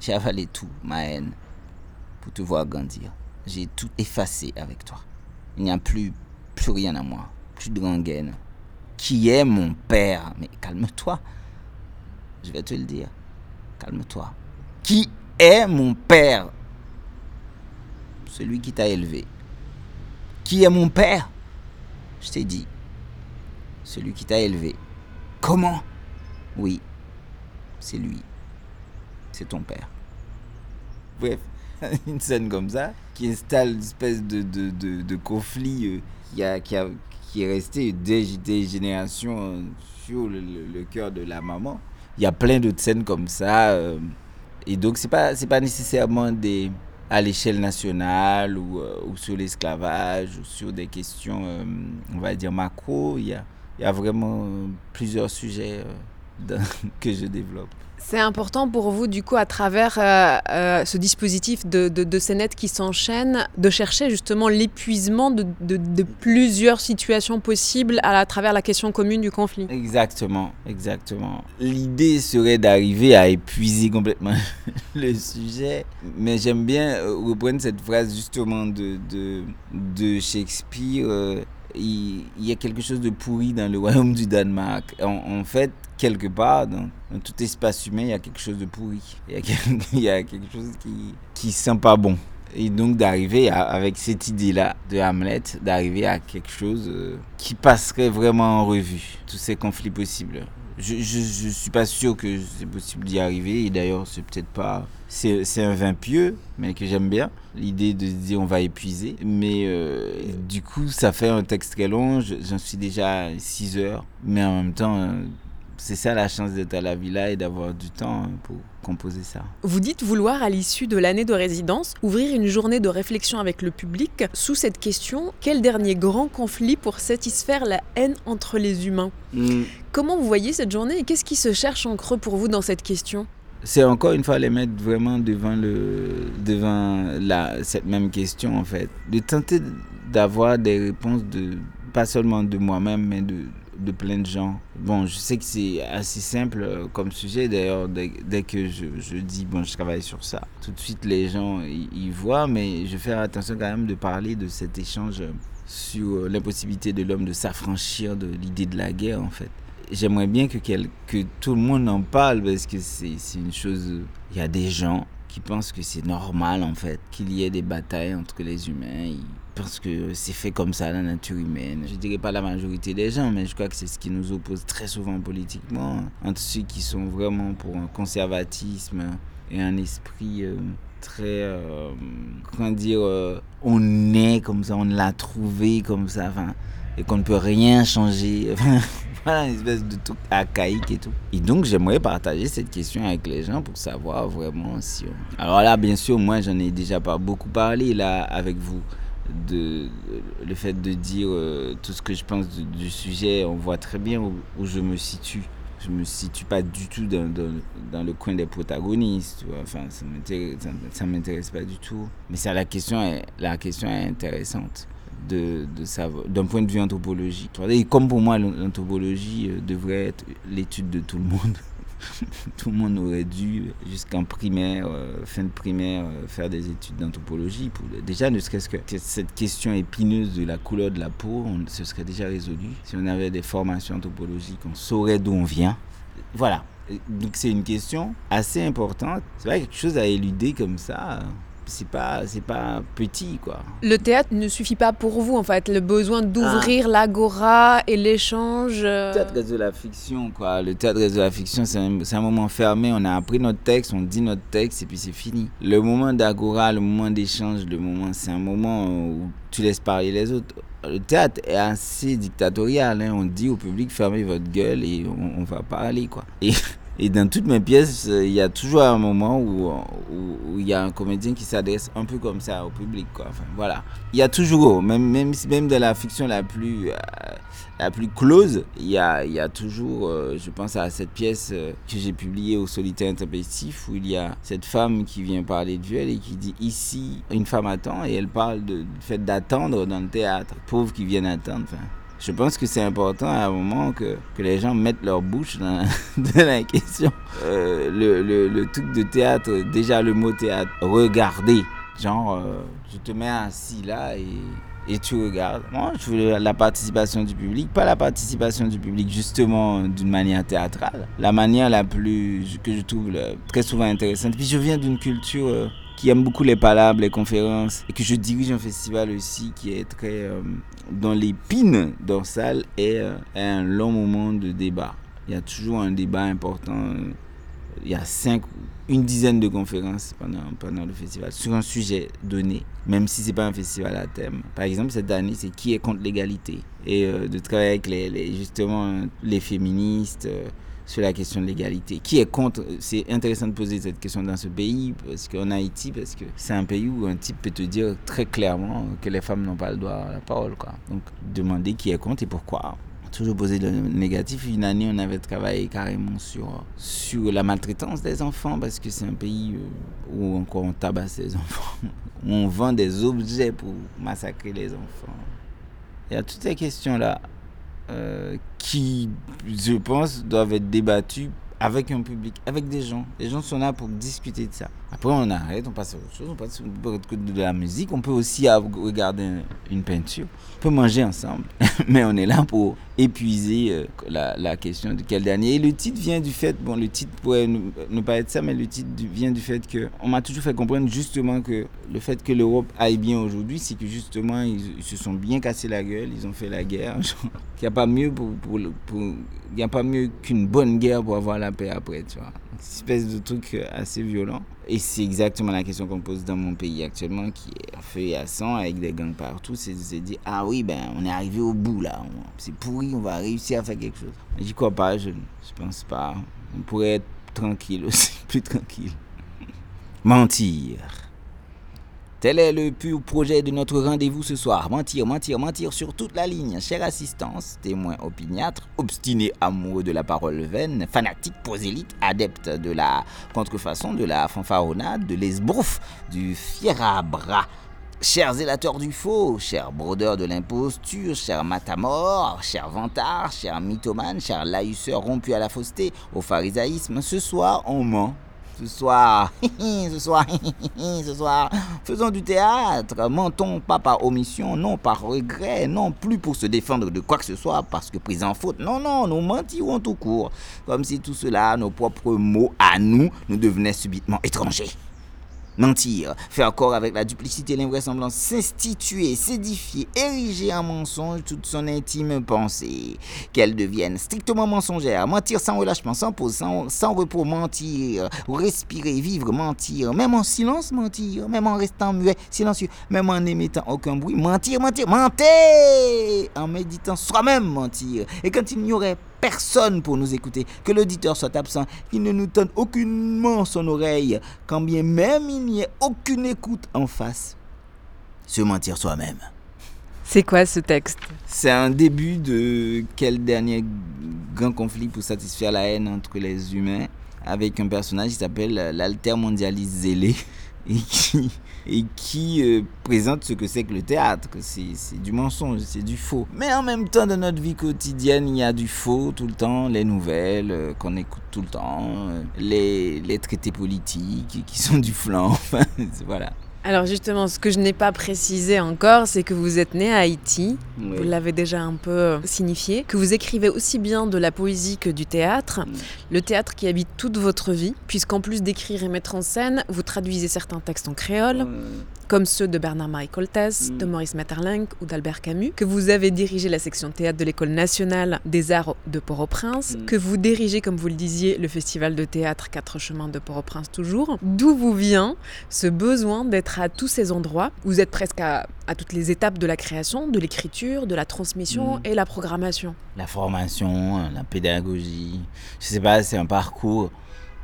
J'ai avalé tout, ma haine, te voir grandir. J'ai tout effacé avec toi. Il n'y a plus, plus rien à moi. Plus de rengaine. Qui est mon père? Mais calme-toi. Je vais te le dire. Calme-toi. Qui est mon père? Celui qui t'a élevé. Qui est mon père? Je t'ai dit. Celui qui t'a élevé. Comment? Oui, c'est lui. C'est ton père. Bref, une scène comme ça, qui installe une espèce de, de, de, conflit euh, a, qui, a, qui est resté des, générations euh, sur le, cœur de la maman. Il y a plein d'autres scènes comme ça. Euh, et donc, ce n'est pas, pas nécessairement des, à l'échelle nationale ou, ou sur l'esclavage ou sur des questions, on va dire, macro. Il y a, il y a vraiment plusieurs sujets que je développe. C'est important pour vous, du coup, à travers euh, euh, ce dispositif de, de, de scénettes qui s'enchaînent, de chercher justement l'épuisement de, de, plusieurs situations possibles à, à, travers la question commune du conflit. Exactement, exactement. L'idée serait d'arriver à épuiser complètement le sujet, mais j'aime bien reprendre cette phrase justement de, de, Shakespeare. Euh, il, y a quelque chose de pourri dans le royaume du Danemark. En, fait, quelque part, dans, dans, tout espace humain, il y a quelque chose de pourri. Il y a, quelque, il y a quelque chose qui, qui sent pas bon. Et donc d'arriver avec cette idée-là de Hamlet, d'arriver à quelque chose euh, qui passerait vraiment en revue tous ces conflits possibles. Je, je, suis pas sûr que c'est possible d'y arriver. Et d'ailleurs, c'est peut-être pas. C'est un vin pieux, mais que j'aime bien. L'idée de dire on va épuiser. Mais euh, du coup, ça fait un texte très long. J'en suis déjà à 6 heures. Mais en même temps, euh, c'est ça la chance d'être à la villa et d'avoir du temps pour composer ça. Vous dites vouloir, à l'issue de l'année de résidence, ouvrir une journée de réflexion avec le public sous cette question quel dernier grand conflit pour satisfaire la haine entre les humains? Hmm. Comment vous voyez cette journée et qu'est-ce qui se cherche en creux pour vous dans cette question? C'est encore une fois les mettre vraiment devant, le, devant la, cette même question en fait. De tenter d'avoir des réponses de, pas seulement de moi-même, mais de, de plein de gens. Bon, je sais que c'est assez simple euh, comme sujet. D'ailleurs, dès, que je, dis, bon, je travaille sur ça, tout de suite les gens y, voient, mais je vais faire attention quand même de parler de cet échange sur euh, l'impossibilité de l'homme de s'affranchir de l'idée de la guerre, en fait. J'aimerais bien que, que tout le monde en parle parce que c'est une chose. Il y a des gens qui pensent que c'est normal, en fait, qu'il y ait des batailles entre les humains parce que c'est fait comme ça, la nature humaine. Je dirais pas la majorité des gens, mais je crois que c'est ce qui nous oppose très souvent politiquement, entre ceux qui sont vraiment pour un conservatisme et un esprit euh, très, euh, comment dire, euh, on est comme ça, on l'a trouvé comme ça, et qu'on ne peut rien changer. voilà, une espèce de truc archaïque et tout. Et donc, j'aimerais partager cette question avec les gens pour savoir vraiment si... Alors là, bien sûr, moi, j'en ai déjà pas beaucoup parlé là avec vous de, le fait de dire euh, tout ce que je pense du, sujet, on voit très bien où, je me situe. Je me situe pas du tout dans, dans, le coin des protagonistes. Enfin, ça m'intéresse pas du tout. Mais ça, la question est, la question est intéressante de, de savoir d'un point de vue anthropologique. Et comme pour moi, l'anthropologie euh, devrait être l'étude de tout le monde. tout le monde aurait dû, jusqu'en primaire, euh, fin de primaire, euh, faire des études d'anthropologie. Pour, déjà, ne serait-ce que cette question épineuse de la couleur de la peau, on, se serait déjà résolu. Si on avait des formations anthropologiques, on saurait d'où on vient. Voilà. Donc c'est une question assez importante. C'est pas quelque chose à éluder comme ça c'est pas c'est pas petit quoi. Le théâtre ne suffit pas pour vous en fait, le besoin d'ouvrir ah. l'agora et l'échange. Euh. Le théâtre reste de la fiction quoi. Le théâtre reste de la fiction, c'est un, un, moment fermé, on a appris notre texte, on dit notre texte et puis c'est fini. Le moment d'agora, le moment d'échange, le moment c'est un moment où tu laisses parler les autres. Le théâtre est assez dictatorial, hein. on dit au public fermez votre gueule et on, on va parler quoi. Et et dans toutes mes pièces, euh, il y a toujours un moment où, où, il y a un comédien qui s'adresse un peu comme ça au public. Quoi. Voilà. Il y a toujours, même, même, même dans la fiction la plus, euh, la plus close, il y a, il y a toujours, euh, je pense à cette pièce que j'ai publiée au Solitaire Intempestif, où il y a cette femme qui vient parler de viol et qui dit ici, une femme attend, et elle parle du fait d'attendre dans le théâtre, pauvres qui viennent attendre. Je pense que c'est important à un moment que, que, les gens mettent leur bouche dans, la question. Euh, le, le, le, truc de théâtre, déjà le mot théâtre, regarder. Genre, euh, je te mets assis là et, et tu regardes. Moi, je veux la participation du public, pas la participation du public justement d'une manière théâtrale. La manière la plus, que je trouve très souvent intéressante. Puis je viens d'une culture euh, qui aime beaucoup les palabres, les conférences, et que je dirige un festival aussi qui est très euh, dans l'épine dorsale et euh, un long moment de débat. Il y a toujours un débat important. Il y a cinq, une dizaine de conférences pendant, le festival sur un sujet donné, même si c'est pas un festival à thème. Par exemple, cette année, c'est qui est contre l'égalité? Et euh, de travailler avec les, justement les féministes sur la question de l'égalité. Qui est contre C'est intéressant de poser cette question dans ce pays, parce qu'en Haïti, parce que c'est un pays où un type peut te dire très clairement que les femmes n'ont pas le droit à la parole. Quoi. Donc, demander qui est contre et pourquoi. Toujours poser le négatif. Une année, on avait travaillé carrément sur, sur la maltraitance des enfants, parce que c'est un pays euh, où encore on tabasse les enfants, on vend des objets pour massacrer les enfants. Il y a toutes ces questions-là qui, je pense, doivent être débattus avec un public, avec des gens. Les gens sont là pour discuter de ça. Après, on arrête, on passe à autre chose, on passe de la musique. On peut aussi regarder une peinture. On peut manger ensemble. Mais on est là pour épuiser euh, la, question de quel dernier. Et le titre vient du fait, bon, le titre pourrait ne, pas être ça, mais le titre vient du fait que on m'a toujours fait comprendre justement que le fait que l'Europe aille bien aujourd'hui, c'est que justement ils, se sont bien cassés la gueule, ils ont fait la guerre. Il n'y a pas mieux pour, pour, a pas mieux qu'une bonne guerre pour avoir la paix après, tu vois. Une espèce de truc euh, assez violent. Et c'est exactement la question qu'on pose dans mon pays actuellement, qui est en à sang, avec des gangs partout. C'est de se dire, ah oui, ben, on est arrivé au bout là. C'est pourri, on va réussir à faire quelque chose. J'y crois pas, je ne pense pas. On pourrait être tranquille aussi, plus tranquille. Mentir. Tel est le pur projet de notre rendez-vous ce soir. Mentir, mentir, mentir sur toute la ligne. Chère assistance, témoin opiniâtre, obstiné amoureux de la parole vaine, fanatique, prosélite, adepte de la contrefaçon, de la fanfaronnade, de l'esbrouf, du fier à bras. Chers zélateurs du faux, chers brodeurs de l'imposture, chers matamores, chers vantards, chers mythomanes, chers laïsseurs rompus à la fausseté, au pharisaïsme, ce soir on ment ce soir, ce soir, ce soir, faisons du théâtre, mentons pas par omission, non par regret, non plus pour se défendre de quoi que ce soit parce que pris en faute. Non, non, nous mentirons tout court, comme si tout cela, nos propres mots à nous, nous devenaient subitement étrangers mentir, faire corps avec la duplicité l'invraisemblance, s'instituer, s'édifier, ériger en mensonge toute son intime pensée, qu'elle devienne strictement mensongère, mentir sans relâchement, sans pause, sans, sans repos, mentir, respirer, vivre, mentir, même en silence, mentir, même en restant muet, silencieux, même en n'émettant aucun bruit, mentir, mentir, mentir, en méditant soi-même mentir, et quand il n'y aurait personne pour nous écouter, que l'auditeur soit absent, qu'il ne nous donne aucunement son oreille, quand bien même il n'y ait aucune écoute en face. Se mentir soi-même. C'est quoi ce texte? C'est un début de quel dernier grand conflit pour satisfaire la haine entre les humains avec un personnage qui s'appelle l'altermondialiste zélé et qui, et qui euh, présente ce que c'est que le théâtre. C'est du mensonge, c'est du faux. Mais en même temps, dans notre vie quotidienne, il y a du faux tout le temps, les nouvelles euh, qu'on écoute tout le temps, euh, les, les traités politiques qui sont du flanc. voilà. Alors justement, ce que je n'ai pas précisé encore, c'est que vous êtes né à Haïti, vous l'avez déjà un peu euh, signifié, que vous écrivez aussi bien de la poésie que du théâtre, mm. le théâtre qui habite toute votre vie, puisqu'en plus d'écrire et mettre en scène, vous traduisez certains textes en créole, comme ceux de Bernard-Marie Coltès, de mm. Maurice Maeterlinck ou d'Albert Camus, que vous avez dirigé la section théâtre de l'École nationale des arts de Port-au-Prince, mm. que vous dirigez, comme vous le disiez, le festival de théâtre Quatre chemins de Port-au-Prince toujours. D'où vous vient ce besoin d'être à tous ces endroits? Vous êtes presque à, toutes les étapes de la création, de l'écriture, de la transmission mm. et la programmation. La formation, la pédagogie, je sais pas, c'est un parcours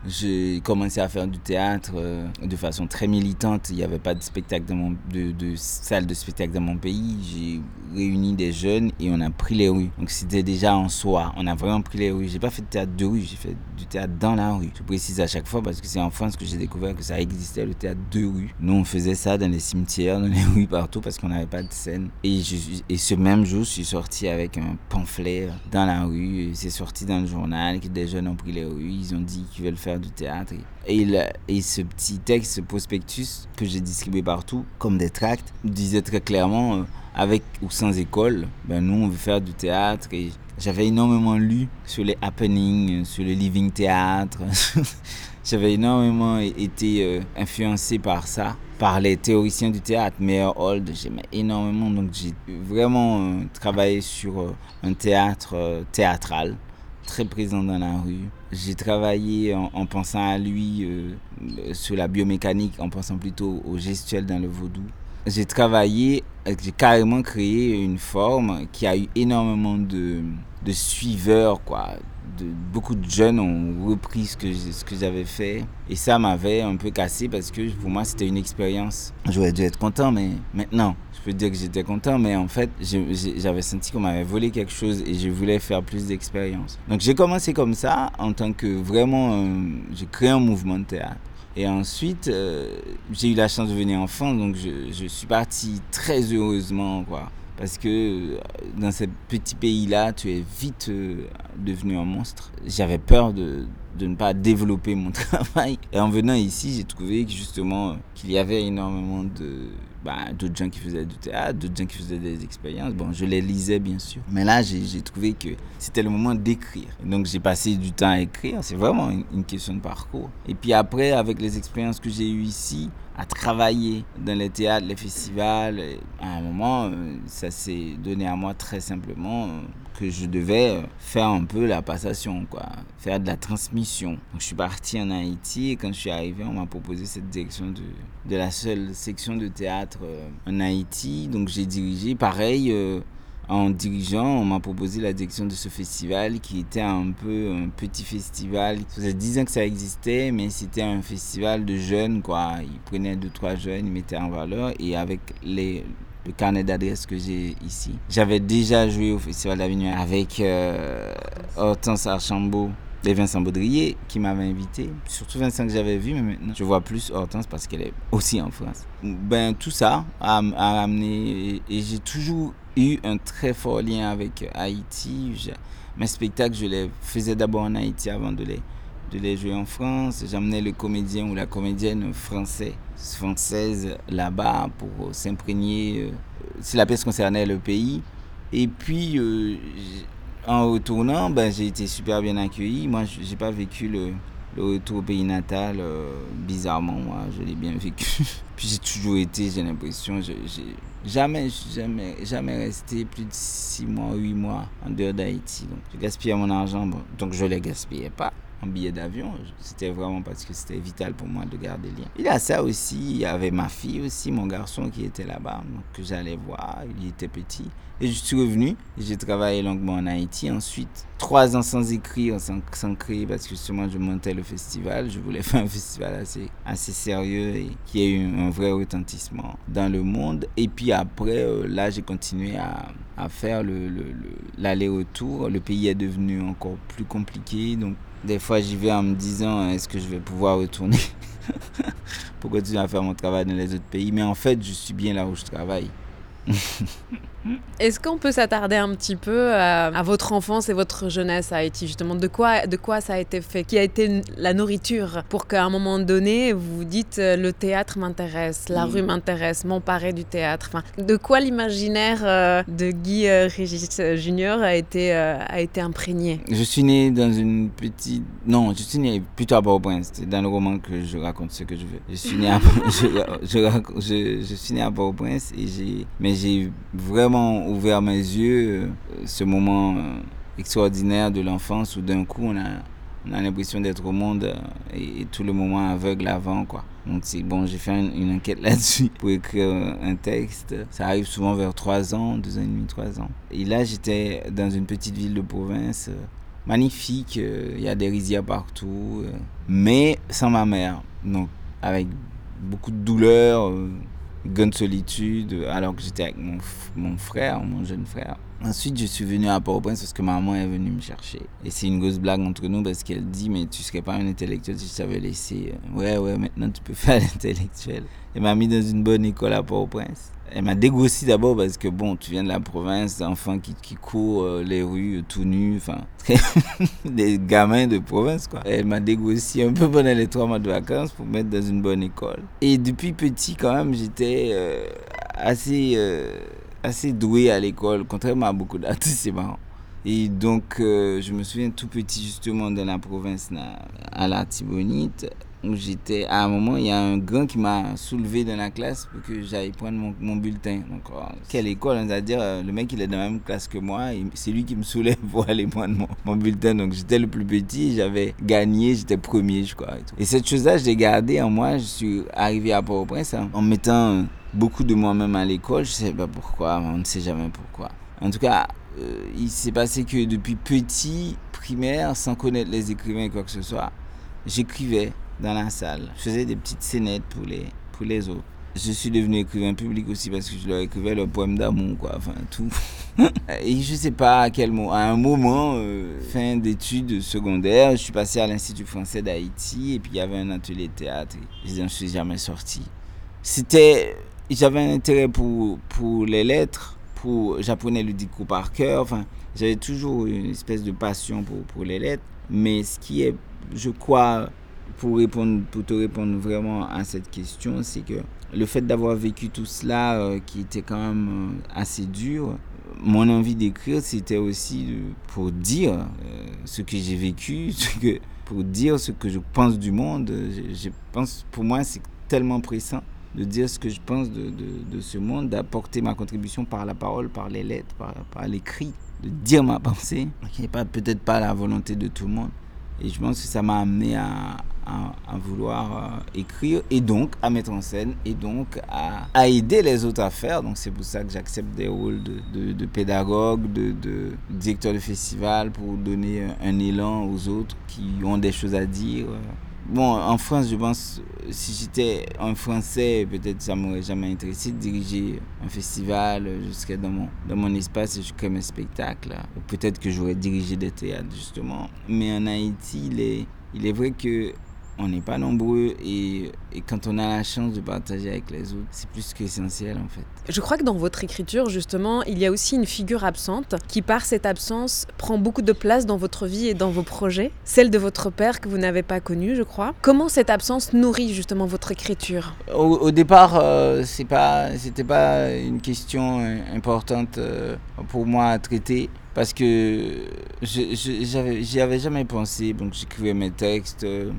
j'ai commencé à faire du théâtre euh, de façon très militante. Il n'y avait pas de spectacle dans mon, de, de, salle de spectacle dans mon pays. J'ai réuni des jeunes et on a pris les rues. Donc c'était déjà en soi. On a vraiment pris les rues. J'ai pas fait de théâtre de rue, j'ai fait du théâtre dans la rue. Je précise à chaque fois parce que c'est en France que j'ai découvert que ça existait le théâtre de rue. Nous on faisait ça dans les cimetières, dans les rues partout parce qu'on n'avait pas de scène. Et, ce même jour, je suis sorti avec un pamphlet dans la rue. C'est sorti dans le journal que des jeunes ont pris les rues. Ils ont dit qu'ils veulent faire du théâtre. Et, et ce petit texte, ce prospectus que j'ai distribué partout, comme des tracts, disait très clairement, euh, avec ou sans école, ben nous on veut faire du théâtre. Et j'avais énormément lu sur les happenings, sur le living théâtre. j'avais énormément été euh, influencé par ça, par les théoriciens du théâtre. Meyer Hold, j'aimais énormément. Donc j'ai vraiment euh, travaillé sur un théâtre théâtral très présent dans la rue. J'ai travaillé en, pensant à lui euh, sur la biomécanique, en pensant plutôt au gestuel dans le vaudou. J'ai travaillé, j'ai carrément créé une forme qui a eu énormément de, de suiveurs, quoi. De, beaucoup de jeunes ont repris ce que, j'avais fait. Et ça m'avait un peu cassé parce que pour moi, c'était une expérience. J'aurais dû être content, mais maintenant, peux dire que j'étais content, mais en fait, j'avais senti qu'on m'avait volé quelque chose et je voulais faire plus d'expérience. Donc j'ai commencé comme ça, en tant que vraiment, euh, j'ai créé un mouvement de théâtre. Et ensuite, euh, j'ai eu la chance de venir en France, donc je, suis parti très heureusement, quoi. Parce que euh, dans ce petit pays-là, tu es vite devenu un monstre. J'avais peur de, de ne pas développer mon travail. Et en venant ici, j'ai trouvé justement qu'il y avait énormément de bah, d'autres gens qui faisaient du théâtre, d'autres gens qui faisaient des expériences. Bon, je les lisais bien sûr. Mais là, j'ai trouvé que c'était le moment d'écrire. Donc j'ai passé du temps à écrire. C'est vraiment une, une question de parcours. Et puis après, avec les expériences que j'ai eues ici, à travailler dans les théâtres, les festivals. À un moment, euh, ça s'est donné à moi très simplement euh, que je devais euh, faire un peu la passation, quoi, faire de la transmission. Donc, je suis parti en Haïti et quand je suis arrivé, on m'a proposé cette direction de, de la seule section de théâtre en Haïti. Donc j'ai dirigé, pareil en dirigeant, on m'a proposé la direction de ce festival qui était un peu un petit festival. Ça faisait 10 ans que ça existait, mais c'était un festival de jeunes, quoi. Ils prenaient deux, trois jeunes, ils mettaient en valeur et avec les, le carnet d'adresse que j'ai ici. J'avais déjà joué au Festival d'Avignon avec euh, Hortense Archambault et Vincent Baudrier qui m'avait invité. Surtout Vincent que j'avais vu, mais maintenant je vois plus Hortense parce qu'elle est aussi en France. Ben tout ça a, a amené et j'ai toujours eu un très fort lien avec Haïti. mes spectacles, je les faisais d'abord en Haïti avant de les, de les jouer en France. J'amenais le comédien ou la comédienne français, française là-bas pour s'imprégner euh, si la pièce concernait le pays. Et puis, euh, en retournant, ben, j'ai été super bien accueilli. Moi, je n'ai pas vécu le, retour au pays natal, euh, bizarrement, moi, je l'ai bien vécu. Puis j'ai toujours été, j'ai l'impression, j'ai jamais, jamais, jamais resté plus de 6 mois, 8 mois en dehors d'Haïti. Donc, je gaspillais mon argent, donc je ne le gaspillais pas en billet d'avion. C'était vraiment parce que c'était vital pour moi de garder le lien. Il y a ça aussi, il y avait ma fille aussi, mon garçon qui était là-bas, que j'allais voir, il était petit. Et je suis revenu, j'ai travaillé longuement en Haïti. Ensuite, trois ans sans écrire, sans, sans créer, parce que justement je montais le festival. Je voulais faire un festival assez, sérieux et qui ait eu un vrai retentissement dans le monde. Et puis après, euh, là, j'ai continué à, faire l'aller-retour. Le, le, le pays est devenu encore plus compliqué, donc des fois, j'y vais en me disant est-ce que je vais pouvoir retourner? Pour continuer à faire mon travail dans les autres pays? Mais en fait, je suis bien là où je travaille. Est-ce qu'on peut s'attarder un petit peu à, votre enfance et votre jeunesse à Haïti justement de quoi, de quoi ça a été fait? Qui a été la nourriture pour qu'à un moment donné vous vous dites euh, le théâtre m'intéresse, la rue m'intéresse, m'emparer du théâtre? Enfin, De quoi l'imaginaire euh, de Guy euh, Régis Junior a été, a été imprégné? Je suis né dans une petite... Non, je suis né plutôt à Port-au-Prince. C'est dans le roman que je raconte ce que je veux. Je suis né à, je, je, je, suis né à Port-au-Prince et j'ai... Mais j'ai vraiment ouvert mes yeux, euh, ce moment euh, extraordinaire de l'enfance où d'un coup on a, on a l'impression d'être au monde euh, et, tout le moment aveugle avant quoi. Donc c'est bon, j'ai fait une, enquête là-dessus pour écrire un texte. Ça arrive souvent vers 3 ans, 2 ans et demi, 3 ans. Et là j'étais dans une petite ville de province magnifique, il y a des rizières partout, mais sans ma mère. Donc avec beaucoup de douleur, grande solitude alors que j'étais avec mon, mon, frère, mon jeune frère. Ensuite, je suis venu à Port-au-Prince parce que maman est venue me chercher. Et c'est une grosse blague entre nous parce qu'elle dit Mais tu serais pas un intellectuel si je t'avais laissé. Euh, ouais, ouais, maintenant tu peux faire l'intellectuel. Elle m'a mis dans une bonne école à Port-au-Prince elle m'a dégrossi d'abord parce que bon, tu viens de la province, enfants qui, qui courent euh, les rues euh, tout nus, enfin, des gamins de province quoi. Elle m'a dégrossi un peu pendant les trois mois de vacances pour me mettre dans une bonne école. Et depuis petit quand même, j'étais euh, assez, assez doué à l'école, contrairement à beaucoup d'artistes, c'est marrant. Et donc, je me souviens tout petit justement dans la province à la Tibonite j'étais, à un moment, il y a un grand qui m'a soulevé dans la classe pour que j'aille prendre mon, bulletin. Donc, oh, quelle école, on va dire, euh, le mec, il est dans la même classe que moi, c'est lui qui me soulève pour aller prendre mon, bulletin. Donc, j'étais le plus petit, j'avais gagné, j'étais premier, je crois. Et, cette chose-là, je l'ai gardée en moi. Je suis arrivé à Port-au-Prince hein, en mettant beaucoup de moi-même à l'école. Je sais pas pourquoi, on ne sait jamais pourquoi. En tout cas, euh, il s'est passé que depuis petit, primaire, sans connaître les écrivains quoi que ce soit, j'écrivais dans la salle. Je faisais des petites scénettes pour les, pour les autres. Je suis devenu écrivain public aussi parce que je leur écrivais le poème d'amour, quoi, enfin tout. Et je sais pas à quel moment, à un moment, euh, fin d'études secondaires, je suis passé à l'Institut français d'Haïti et puis il y avait un atelier de théâtre je ne suis jamais sorti. C'était, j'avais un intérêt pour, pour les lettres, pour, j'apprenais le dico par cœur, enfin, J'avais toujours une espèce de passion pour, pour les lettres. Mais ce qui est, je crois, pour, répondre, pour te répondre vraiment à cette question, c'est que le fait d'avoir vécu tout cela, euh, qui était quand même euh, assez dur, mon envie d'écrire, c'était aussi pour dire euh, ce que j'ai vécu, ce que, pour dire ce que je pense du monde. Je, je pense, pour moi, c'est tellement pressant de dire ce que je pense de, de, de ce monde, d'apporter ma contribution par la parole, par les lettres, par, par l'écrit, de dire ma pensée, qui n'est peut-être pas la volonté de tout le monde. Et je pense que ça m'a amené à, à, vouloir euh, écrire et donc à mettre en scène et donc à, aider les autres à faire. Donc c'est pour ça que j'accepte des rôles de, pédagogue, de, directeur de festival pour donner un, élan aux autres qui ont des choses à dire. Bon, en France, je pense, si j'étais un Français, peut-être ça m'aurait jamais intéressé de diriger un festival. Je serais dans mon, dans mon espace et je crée mes spectacles. Peut-être que j'aurais dirigé des théâtres, justement. Mais en Haïti, il est, il est vrai que on n'est pas nombreux et, et quand on a la chance de partager avec les autres, c'est plus qu'essentiel en fait. Je crois que dans votre écriture, justement, il y a aussi une figure absente qui, par cette absence, prend beaucoup de place dans votre vie et dans vos projets, celle de votre père que vous n'avez pas connu, je crois. Comment cette absence nourrit justement votre écriture? Au, au départ, euh, c'est pas, c'était pas une question euh, importante euh, pour moi à traiter parce que je, je, j'avais, j'y avais jamais pensé. Donc j'écrivais mes textes. euh,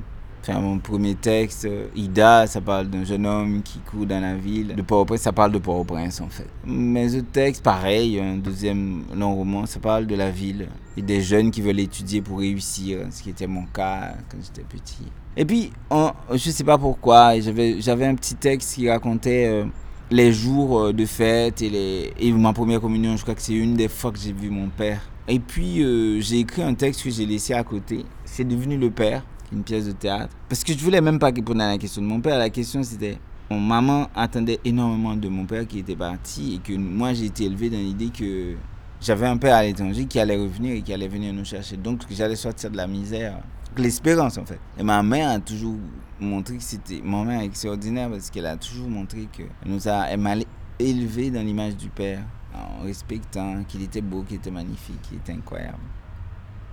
Enfin, mon premier texte, euh, Ida, ça parle d'un jeune homme qui court dans la ville. De Port-au-Prince, ça parle de Port-au-Prince en fait. Mes autres textes, pareil, un deuxième long roman, ça parle de la ville et des jeunes qui veulent étudier pour réussir, ce qui était mon cas quand j'étais petit. Et puis, je sais pas pourquoi, j'avais, un petit texte qui racontait euh, les jours euh, de fête et, les, et ma première communion. Je crois que c'est une des fois que j'ai vu mon père. Et puis, j'ai écrit un texte que j'ai laissé à côté. C'est devenu Le Père une pièce de théâtre. Parce que je voulais même pas répondre à la question de mon père. La question c'était, mon maman attendait énormément de mon père qui était parti et que moi j'ai été élevé dans l'idée que j'avais un père à l'étranger qui allait revenir et qui allait venir nous chercher. Donc j'allais sortir de la misère. L'espérance en fait. Et ma mère a toujours montré que c'était, ma mère est extraordinaire parce qu'elle a toujours montré que nous a, m'a élevé dans l'image du père en respectant qu'il était beau, qu'il était magnifique, qu'il était incroyable.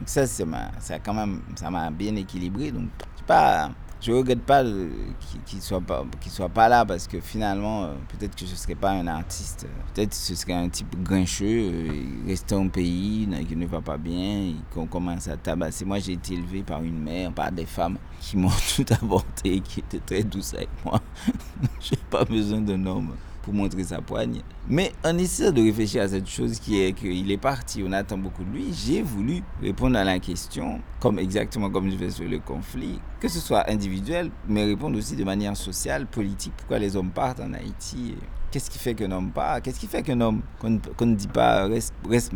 Ça, ma, ça quand même, ça m'a bien équilibré. Donc, je pas, je regrette pas qu'il qu'il soit pas, là parce que finalement, euh, peut-être que je serais pas un artiste. Peut-être que ce serait un type grincheux, euh, il restait au pays, qui ne va pas bien, qu'on commence à tabasser. Moi, j'ai été élevé par une mère, par des femmes qui m'ont tout apporté, qui étaient très douces avec moi. J'ai pas besoin d'un homme pour montrer sa poigne. Mais on essaie de réfléchir à cette chose qui est qu'il est parti, on attend beaucoup de lui. J'ai voulu répondre à la question, comme exactement comme je fais sur le conflit, que ce soit individuel, mais répondre aussi de manière sociale, politique. Pourquoi les hommes partent en Haïti Qu'est-ce qui fait qu'un homme part Qu'est-ce qui fait qu'un homme, qu'on ne dit pas reste, reste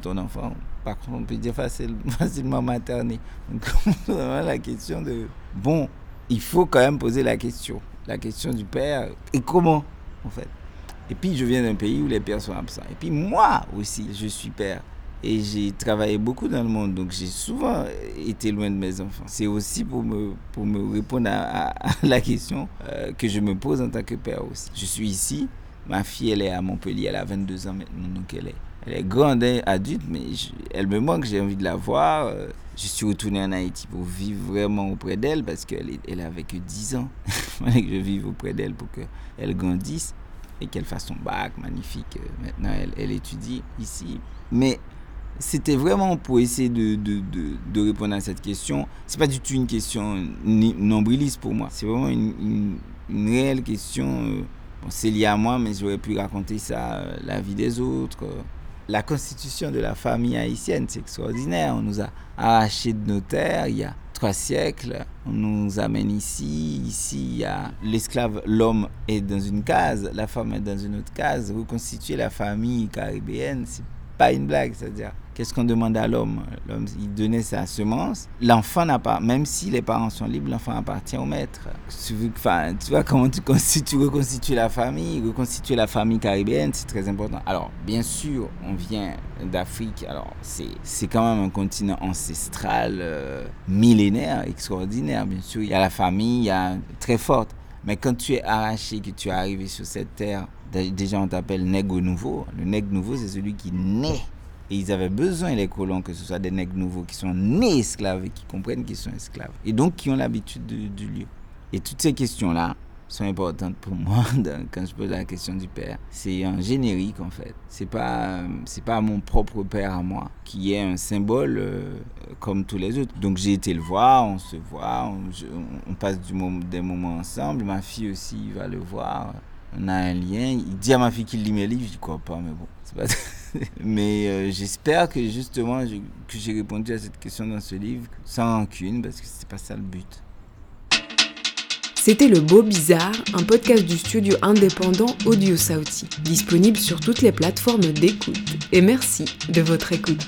ton enfant Par contre, on peut dire facile, facilement materner. Donc, vraiment la question de bon, il faut quand même poser la question. La question du père. Et comment Et puis je viens d'un pays où les pères sont absents. Et puis moi aussi, je suis père. Et j'ai travaillé beaucoup dans le monde, donc j'ai souvent été loin de mes enfants. C'est aussi pour me, pour me répondre à, la question euh, que je me pose en tant que père aussi. Je suis ici, ma fille elle est à Montpellier, elle a 22 ans maintenant, donc elle est, elle est grande, hein, adulte, mais elle me manque, j'ai envie de la voir. Euh, Je suis retourné en Haïti pour vivre vraiment auprès d'elle parce qu'elle elle avait que 10 ans. Il fallait que je vive auprès d'elle pour qu'elle grandisse et qu'elle fasse son bac magnifique. Euh, Maintenant, elle, elle étudie ici. Mais c'était vraiment pour essayer de, de, de, répondre à cette question. C'est pas du tout une question nombriliste pour moi. C'est vraiment une, une, réelle question. euh, c'est lié à moi, mais j'aurais pu raconter ça, euh, la vie des autres. La constitution de la famille haïtienne, c'est extraordinaire. On nous a arrachés de nos terres il y a trois siècles. On nous amène ici. Ici, il y a l'esclave, l'homme est dans une case, la femme est dans une autre case. Reconstituer la famille caribéenne, c'est pas une blague. C'est-à-dire, qu'est-ce qu'on demande à l'homme? L'homme, il donnait sa semence. L'enfant n'a pas, même si les parents sont libres, l'enfant appartient au maître. Tu, vois comment tu constitues, reconstituer la famille, reconstituer la famille caribéenne, c'est très important. Alors, bien sûr, on vient d'Afrique. Alors, c'est quand même un continent ancestral, euh, millénaire, extraordinaire. Bien sûr, il y a la famille, il y a très forte. Mais quand tu es arraché, que tu es arrivé sur cette terre, dé- déjà on t'appelle nègre nouveau. Le nègre nouveau, c'est celui qui naît Et ils avaient besoin, les colons, que ce soit des nègres nouveaux qui sont nés esclaves et qui comprennent qu'ils sont esclaves. Et donc qui ont l'habitude du lieu. Et toutes ces questions-là, sont importantes pour moi quand je pose la question du père. C'est un générique en fait. C'est pas c'est pas mon propre père à moi qui est un symbole euh, comme tous les autres. Donc j'ai été le voir, on se voit, on, passe des moments ensemble. Ma fille aussi va le voir. On a un lien. Il dit à ma fille qu'il lit mes livres, je crois pas, mais bon, mais euh, j'espère que justement que j'ai répondu à cette question dans ce livre sans rancune parce que c'est pas ça le but. C'était Le Beau Bizarre, un podcast du studio indépendant Audio Sauti, disponible sur toutes les plateformes d'écoute. Et merci de votre écoute.